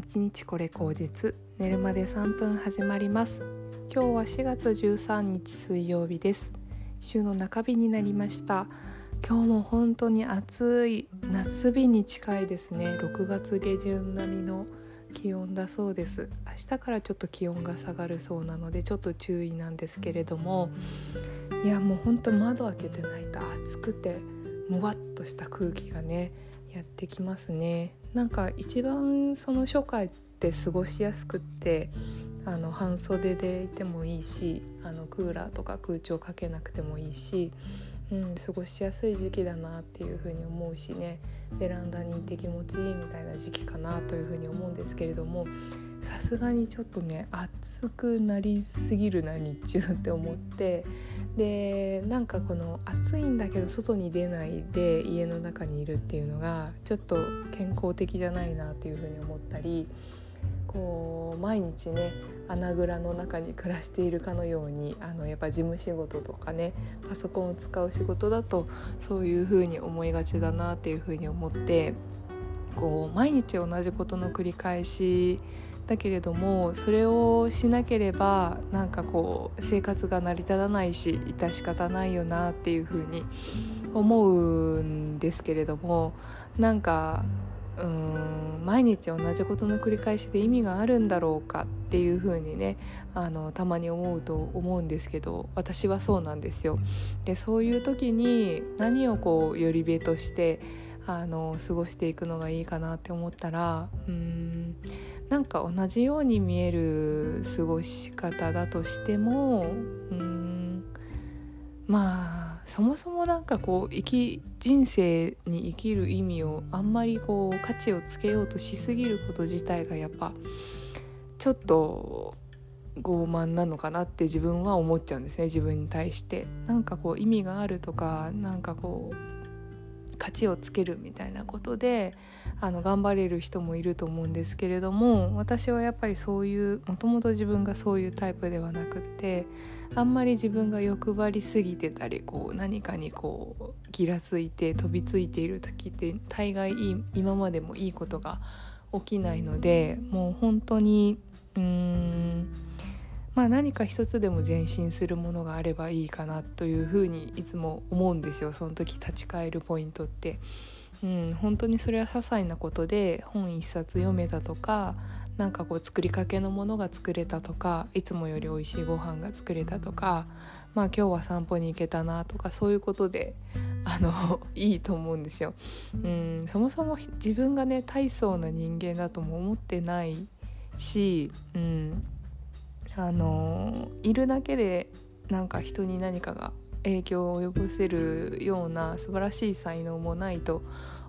1日これ口実。寝るまで3分始まります。今日は4月13日水曜日です。週の中日になりました。今日も本当に暑い夏日に近いですね。6月下旬並みの気温だそうです。明日からちょっと気温が下がるそうなのでちょっと注意なんですけれども。いやもう本当窓開けてないと暑くて。もわっとした空気がねやってきますね。なんか一番その初夏って過ごしやすくってあの半袖でいてもいいしあのクーラーとか空調かけなくてもいいし、うん、過ごしやすい時期だなっていうふうに思うしね。ベランダにいて気持ちいいみたいな時期かなというふうに思うんですけれどもさすがにちょっとね暑くなりすぎるな日中って思ってでなんかこの暑いんだけど外に出ないで家の中にいるっていうのがちょっと健康的じゃないなっていうふうに思ったりこう毎日ね穴蔵の中に暮らしているかのようにあのやっぱ事務仕事とかねパソコンを使う仕事だとそういうふうに思いがちだなっていうふうに思ってこう毎日同じことの繰り返しだけれどもそれをしなければなんかこう生活が成り立たないし致し方ないよなっていうふうに思うんですけれどもなんかうーん毎日同じことの繰り返しで意味があるんだろうかっていうふうにねあのたまに思うと思うんですけど私はそうなんですよ。でそういう時に何をこうよりべとしてあの過ごしていくのがいいかなって思ったらうんなんか同じように見える過ごし方だとしてもうんまあそもそもなんかこう生き人生に生きる意味をあんまりこう価値をつけようとしすぎること自体がやっぱちょっと傲慢なのかなって自分は思っちゃうんですね自分に対して。なんかこう意味があるとかなんかこう価値をつけるみたいなことであの頑張れる人もいると思うんですけれども私はやっぱりそういうもともと自分がそういうタイプではなくってあんまり自分が欲張りすぎてたりこう何かにこうギラついて飛びついている時って大概今までもいいことが起きないのでもう本当にうーんまあ、何か一つでも前進するものがあればいいかなというふうにいつも思うんですよその時立ち返るポイントって。うん、本当にそれは些細なことで本一冊読めたとかなんかこう作りかけのものが作れたとかいつもより美味しいご飯が作れたとかまあ今日は散歩に行けたなとかそういうことで あのいいと思うんですよ。うんそもそも自分がね大層な人間だとも思ってないし、うん、あのいるだけでなんか人に何かが影響を及ぼせるような素晴らしい才能もないと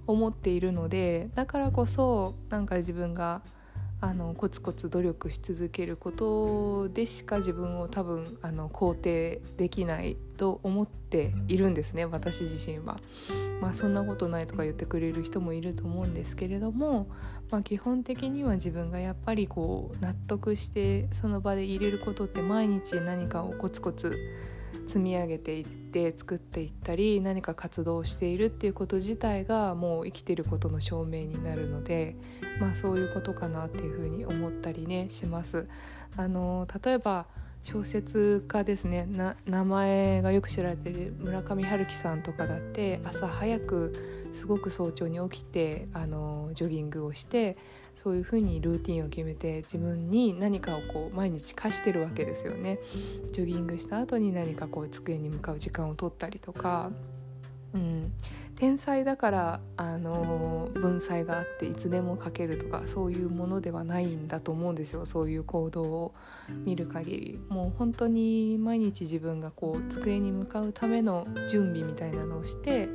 思っているのでだからこそなんか自分があのコツコツ努力し続けることでしか自分を多分あの肯定できないと思っているんですね私自身は。まあそんなことないとか言ってくれる人もいると思うんですけれども、まあ、基本的には自分がやっぱりこう納得してその場で入れることって毎日何かをコツコツ積み上げていって作っていったり何か活動しているっていうこと自体がもう生きてることの証明になるのでまあそういうことかなっていうふうに思ったりねします。あの例えば小説家ですね名前がよく知られてる村上春樹さんとかだって朝早くすごく早朝に起きてあのジョギングをしてそういうふうにルーティンを決めて自分に何かをこう毎日課してるわけですよね。ジョギングした後に何かこう机に向かう時間を取ったりとか、うん、天才だからあの文才があっていつでも書けるとかそういうものではないんだと思うんですよ。そういう行動を見る限り。もう本当に毎日自分がこう机に向かうための準備みたいなのをして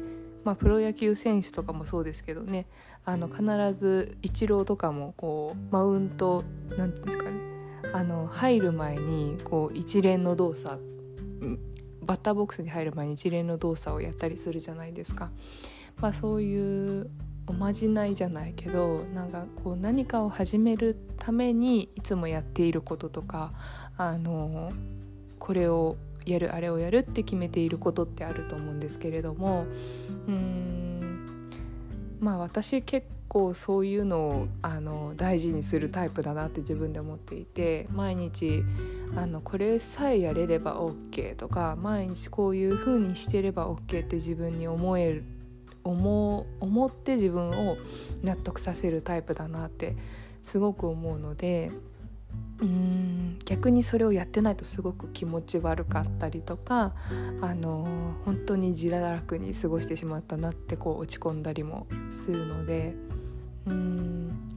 まあ、プロ野球選手とかもそうですけどね。あの必ずイチローとかもこうマウントなんていうんですかね。あの入る前にこう一連の動作バッターボックスに入る前に一連の動作をやったりするじゃないですか。まあ、そういうおまじないじゃないけどなんかこう何かを始めるためにいつもやっていることとかあのこれをやるあれをやるって決めていることってあると思うんですけれどもうんまあ私結構そういうのをあの大事にするタイプだなって自分で思っていて毎日あのこれさえやれれば OK とか毎日こういう風にしてれば OK って自分に思える思思って自分を納得させるタイプだなってすごく思うのでうん逆にそれをやってないとすごく気持ち悪かったりとかあの本当に自堕落に過ごしてしまったなってこう落ち込んだりもするのでうん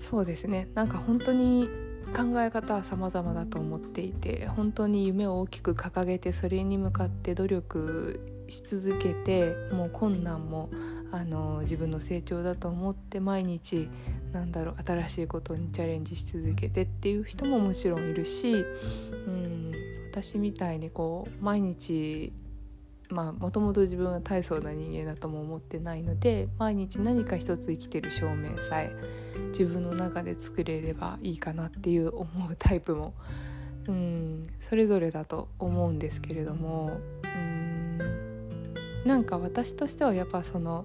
そうですね。なんか本当に考え方は様々だと思っていて本当に夢を大きく掲げてそれに向かって努力し続けてもう困難もあの自分の成長だと思って毎日なんだろう新しいことにチャレンジし続けてっていう人ももちろんいるし、うん、私みたいにこう毎日まあもともと自分は大層な人間だとも思ってないので毎日何か一つ生きてる証明さえ自分の中で作れればいいかなっていう思うタイプも、うん、それぞれだと思うんですけれども、うん、なんか私としてはやっぱその。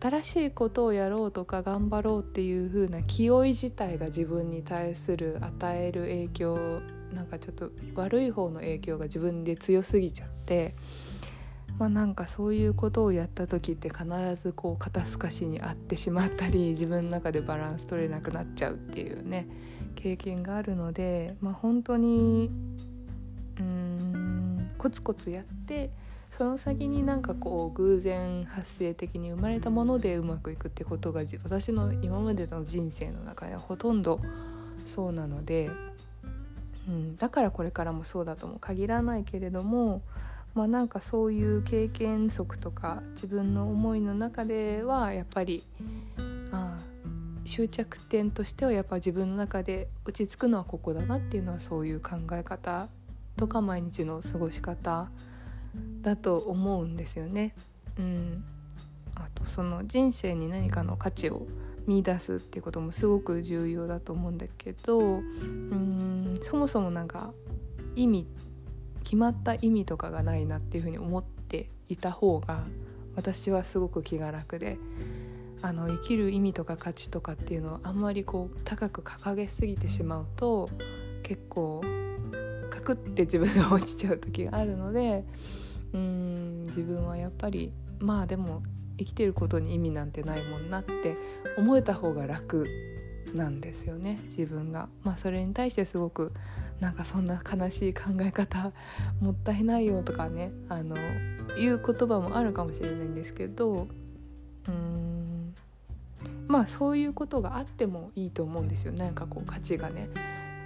新しいことをやろうとか頑張ろうっていう風な気負い自体が自分に対する与える影響なんかちょっと悪い方の影響が自分で強すぎちゃってまあなんかそういうことをやった時って必ずこう肩透かしにあってしまったり自分の中でバランス取れなくなっちゃうっていうね経験があるのでまあ本当にうんコツコツやってその先になんかこう偶然発生的に生まれたものでうまくいくってことが私の今までの人生の中ではほとんどそうなので、うん、だからこれからもそうだとも限らないけれどもまあなんかそういう経験則とか自分の思いの中ではやっぱりあ終着点としてはやっぱ自分の中で落ち着くのはここだなっていうのはそういう考え方とか毎日の過ごし方だと思うんですよね。うん、あとその人生に何かの価値を見出すっていうこともすごく重要だと思うんだけどうんそもそもなんか意味決まった意味とかがないなっていうふうに思っていた方が私はすごく気が楽であの生きる意味とか価値とかっていうのをあんまりこう高く掲げすぎてしまうと結構カクって自分が落ちちゃう時があるのでうん自分はやっぱりまあでも生きてることに意味なんてないもんなって思えた方が楽なんですよね自分が。まあそれに対してすごくなんかそんな悲しい考え方もったいないよとかねあのいう言葉もあるかもしれないんですけどうんまあそういうことがあってもいいと思うんですよなんかこう価値がね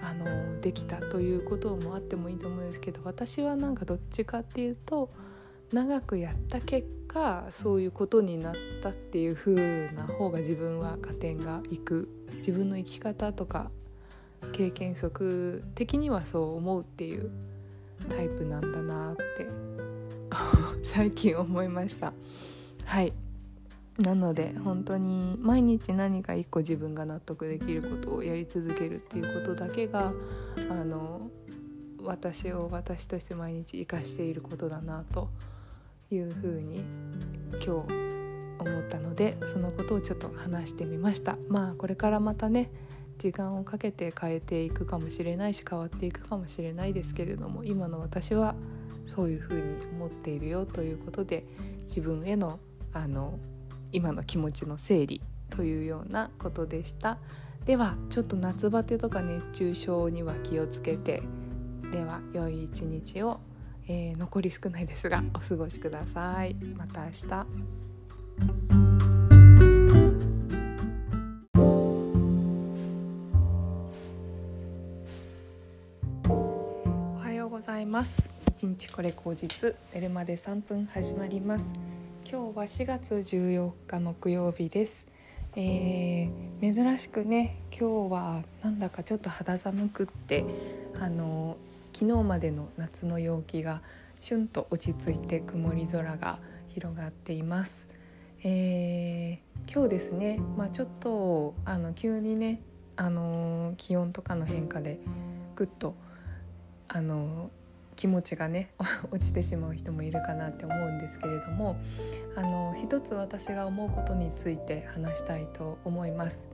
あのできたということもあってもいいと思うんですけど私はなんかどっちかっていうと長くやった結果そういうことになったっていう風な方が自分は加点がいく。自分の生き方とか経験則的にはそう思うっていうタイプなんだなって 最近思いました。はい。なので本当に毎日何か一個自分が納得できることをやり続けるっていうことだけがあの私を私として毎日生かしていることだなといいうふうに今日思ったのでそのことをちょっと話してみました。まあこれからまたね時間をかけて変えていくかもしれないし変わっていくかもしれないですけれども今の私はそういうふうに思っているよということで自分へのあの今の気持ちの整理というようなことでした。ではちょっと夏バテとか熱中症には気をつけてでは良い一日を、えー、残り少ないですがお過ごしください。また明日。おはようございます。一日これ口実。寝るまで3分始まります。今日は4月14日木曜日です、えー、珍しくね今日はなんだかちょっと肌寒くってあの昨日までの夏の陽気がしゅんと落ち着いて曇り空が広がっています、えー、今日ですねまあ、ちょっとあの急にねあの気温とかの変化でぐっとあの気持ちがね 落ちてしまう人もいるかなって思うんですけれどもあの一つ私が思うことについて話したいと思います。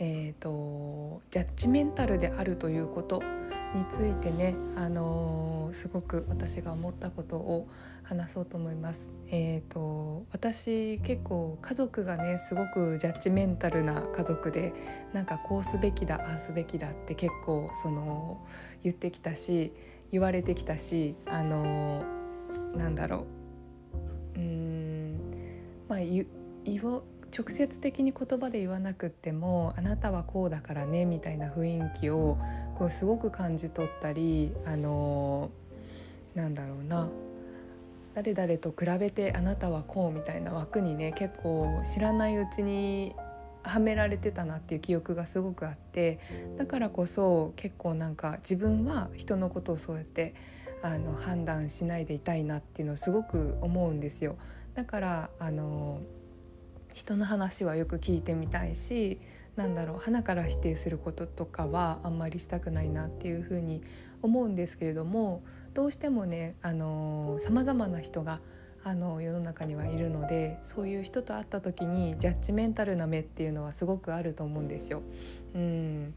えーと、ジャッジメンタルであるということについてね、あのー、すごく私が思ったことを話そうと思います。えーと、私結構家族がねすごくジャッジメンタルな家族でなんかこうすべきだああすべきだって結構その言ってきたし言われてきたしあのなんだろううんまあ言直接的に言葉で言わなくっても「あなたはこうだからね」みたいな雰囲気をこうすごく感じ取ったりあのなんだろうな誰々と比べてあなたはこうみたいな枠にね結構知らないうちにはめられてたなっていう記憶がすごくあってだからこそ結構なんか自分は人のことをそうやってあの判断しないでいたいなっていうのをすごく思うんですよ。だからあの人の話はよく聞いてみたいしなんだろう花から否定することとかはあんまりしたくないなっていうふうに思うんですけれどもどうしてもねさまざまな人があの世の中にはいるのでそういう人と会った時にジャッジメンタルな目っていうのはすごくあると思うんですよ。うん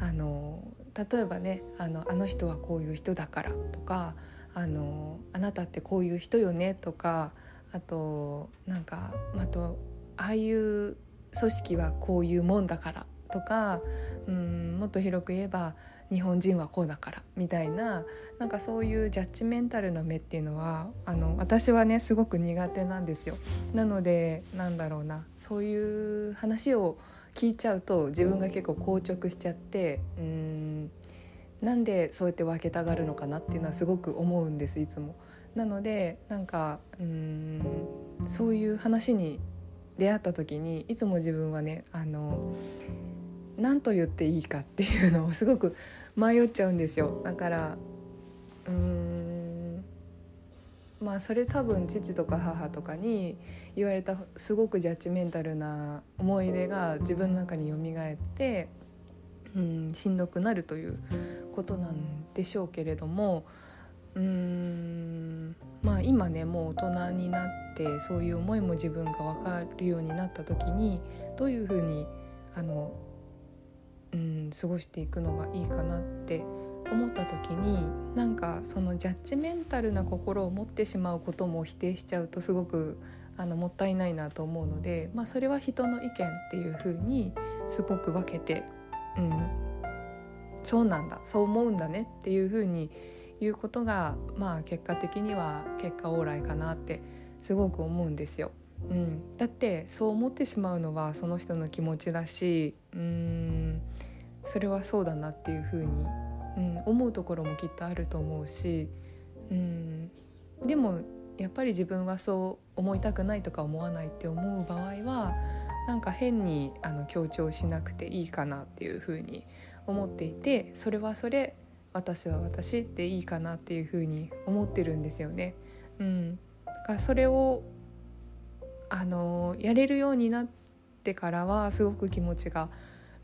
あの例えばねあの「あの人はこういう人だから」とかあの「あなたってこういう人よね」とかあとなんかあとああいう組織はこういうもんだからとかうんもっと広く言えば日本人はこうだからみたいななんかそういうジャッジメンタルな目っていうのはあの私はねすごく苦手なんですよ。なのでなんだろうなそういう話を聞いちゃうと自分が結構硬直しちゃってうんなんでそうやって分けたがるのかなっていうのはすごく思うんですいつも。なのでなんかうんそういう話に出会った時にいつも自分はねあの何と言っていいかっていうのをすごく迷っちゃうんですよ。だからうーんまあそれ多分父とか母とかに言われたすごくジャッジメンタルな思い出が自分の中に蘇ってうんしんどくなるということなんでしょうけれどもうん。まあ今ねもう大人になってそういう思いも自分が分かるようになった時にどういうふうにあのうん過ごしていくのがいいかなって思った時になんかそのジャッジメンタルな心を持ってしまうことも否定しちゃうとすごくあのもったいないなと思うので、まあ、それは人の意見っていう風にすごく分けて、うん、そうなんだそう思うんだねっていう風に言うことがまあ結果的には結果オーライかなってすごく思うんですよ。うん、だってそう思ってしまうのはその人の気持ちだしうん。それはそうだなっていうふうに、うん、思うところもきっとあると思うし、うん、でもやっぱり自分はそう思いたくないとか思わないって思う場合はなんか変にあの強調しなくていいかなっていうふうに思っていてそれはそれ私は私っていいかなっていうふうに思ってるんですよね。うん、だからそれをあのやれるようになってからはすごく気持ちが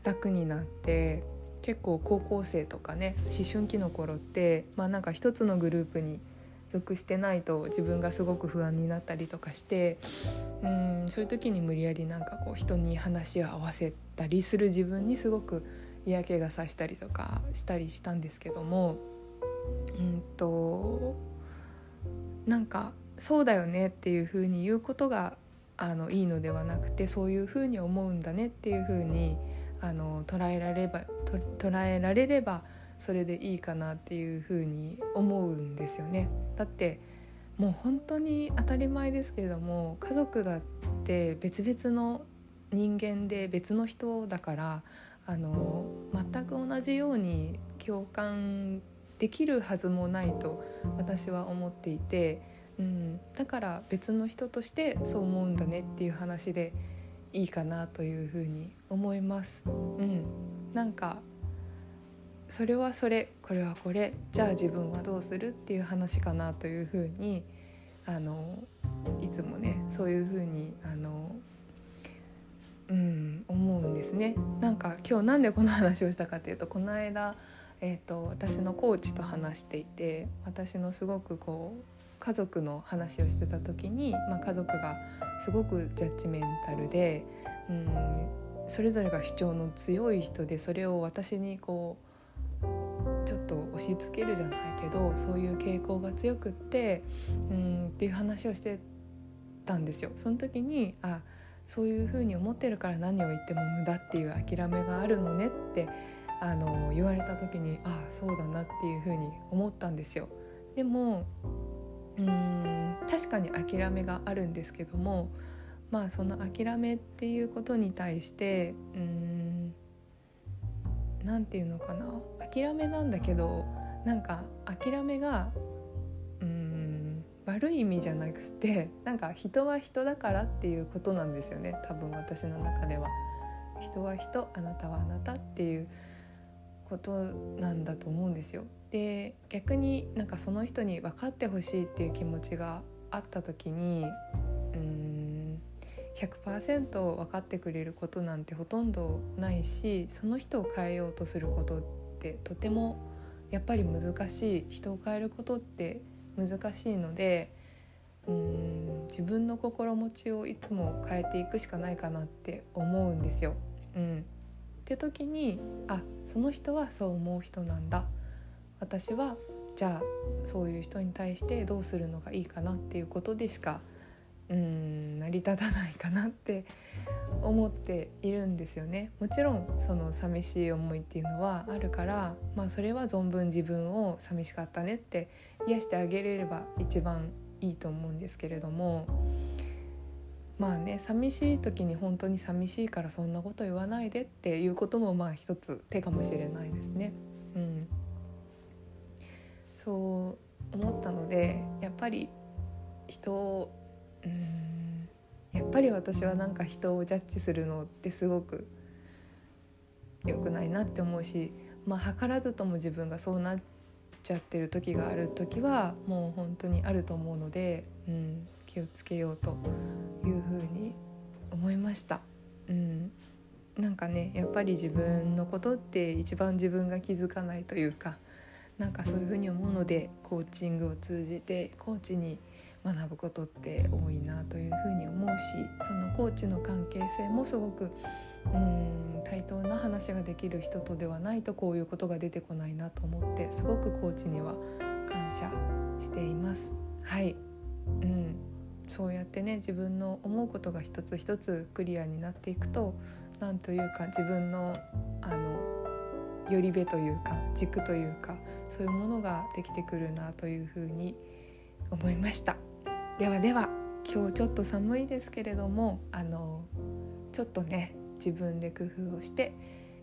楽になって結構高校生とかね思春期の頃ってまあなんか一つのグループに属してないと自分がすごく不安になったりとかしてうんそういう時に無理やりなんかこう人に話を合わせたりする自分にすごく嫌気がさしたりとかしたりしたんですけどもうんとなんかそうだよねっていう風に言うことがあのいいのではなくてそういうふうに思うんだねっていうふうにあの捉えられれば捉えられればそれでいいかなっていうふうに思うんですよね。だってもう本当に当たり前ですけれども家族だって別々の人間で別の人だからあの全く同じように共感できるはずもないと私は思っていて。うん、だから別の人としてそう思うんだねっていう話でいいかなというふうに思います。うん、なんかそれはそれこれはこれじゃあ自分はどうするっていう話かなというふうにあのいつもねそういうふうにあの、うん、思うんですね。なんか今日なんでこの話をしたかというとこの間えーと、私のコーチと話していて私のすごくこう家族の話をしてた時に、まあ、家族がすごくジャッジメンタルでうんそれぞれが主張の強い人でそれを私にこうちょっと押し付けるじゃないけどそういう傾向が強くってうんっていう話をしてたんですよ。その時にあそういうふうに思ってるから何を言っても無駄っていう諦めがあるのねってあの言われた時にああそうだなっていうふうに思ったんですよ。でもうん確かに諦めがあるんですけどもまあその諦めっていうことに対してうん何て言うのかな諦めなんだけどなんか諦めが悪い意味じゃなくてなんか人は人だからっていうことなんですよね多分私の中では。人は人あなたはあなたっていうことなんだと思うんですよ。で逆になんかその人に分かってほしいっていう気持ちがあった時にうん100%分かってくれることなんてほとんどないしその人を変えようとすることってとてもやっぱり難しい人を変えることって難しいのでうん自分の心持ちをいつも変えていくしかないかなって思うんですよ。うん、って時にあその人はそう思う人なんだ私はじゃあそういう人に対してどうするのがいいかなっていうことでしかうん成り立たないかなって思っているんですよねもちろんその寂しい思いっていうのはあるからまあそれは存分自分を寂しかったねって癒してあげれれば一番いいと思うんですけれどもまあね寂しい時に本当に寂しいからそんなこと言わないでっていうこともまあ一つ手かもしれないですね。うん、そう思ったのでやっぱり人をうんやっぱり私はなんか人をジャッジするのってすごく良くないなって思うしまあ図らずとも自分がそうなっちゃってる時がある時はもう本当にあると思うので、うん、気をつけようというふうに思いました。うん、なんかねやっぱり自分のことって一番自分が気づかないというかなんかそういうふうに思うのでコーチングを通じてコーチに学ぶことって多いなというふうに思うしそのコーチの関係性もすごくうん対等な話ができる人とではないとこういうことが出てこないなと思ってすごくコーチには感謝しています。はい、うん。そうやってね自分の思うことが一つ一つクリアになっていくと何というか自分のあのよりべというか軸というかそういうものができてくるなというふうに思いました。ではでは今日ちょっと寒いですけれどもあのちょっとね自分で工夫をして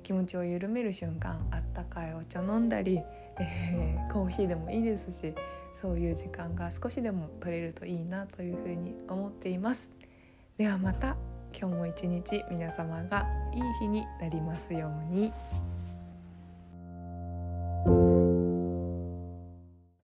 気持ちを緩める瞬間あったかいお茶飲んだり、えー、コーヒーでもいいですしそういう時間が少しでも取れるといいなというふうに思っていますではまた今日も一日皆様がいい日になりますように。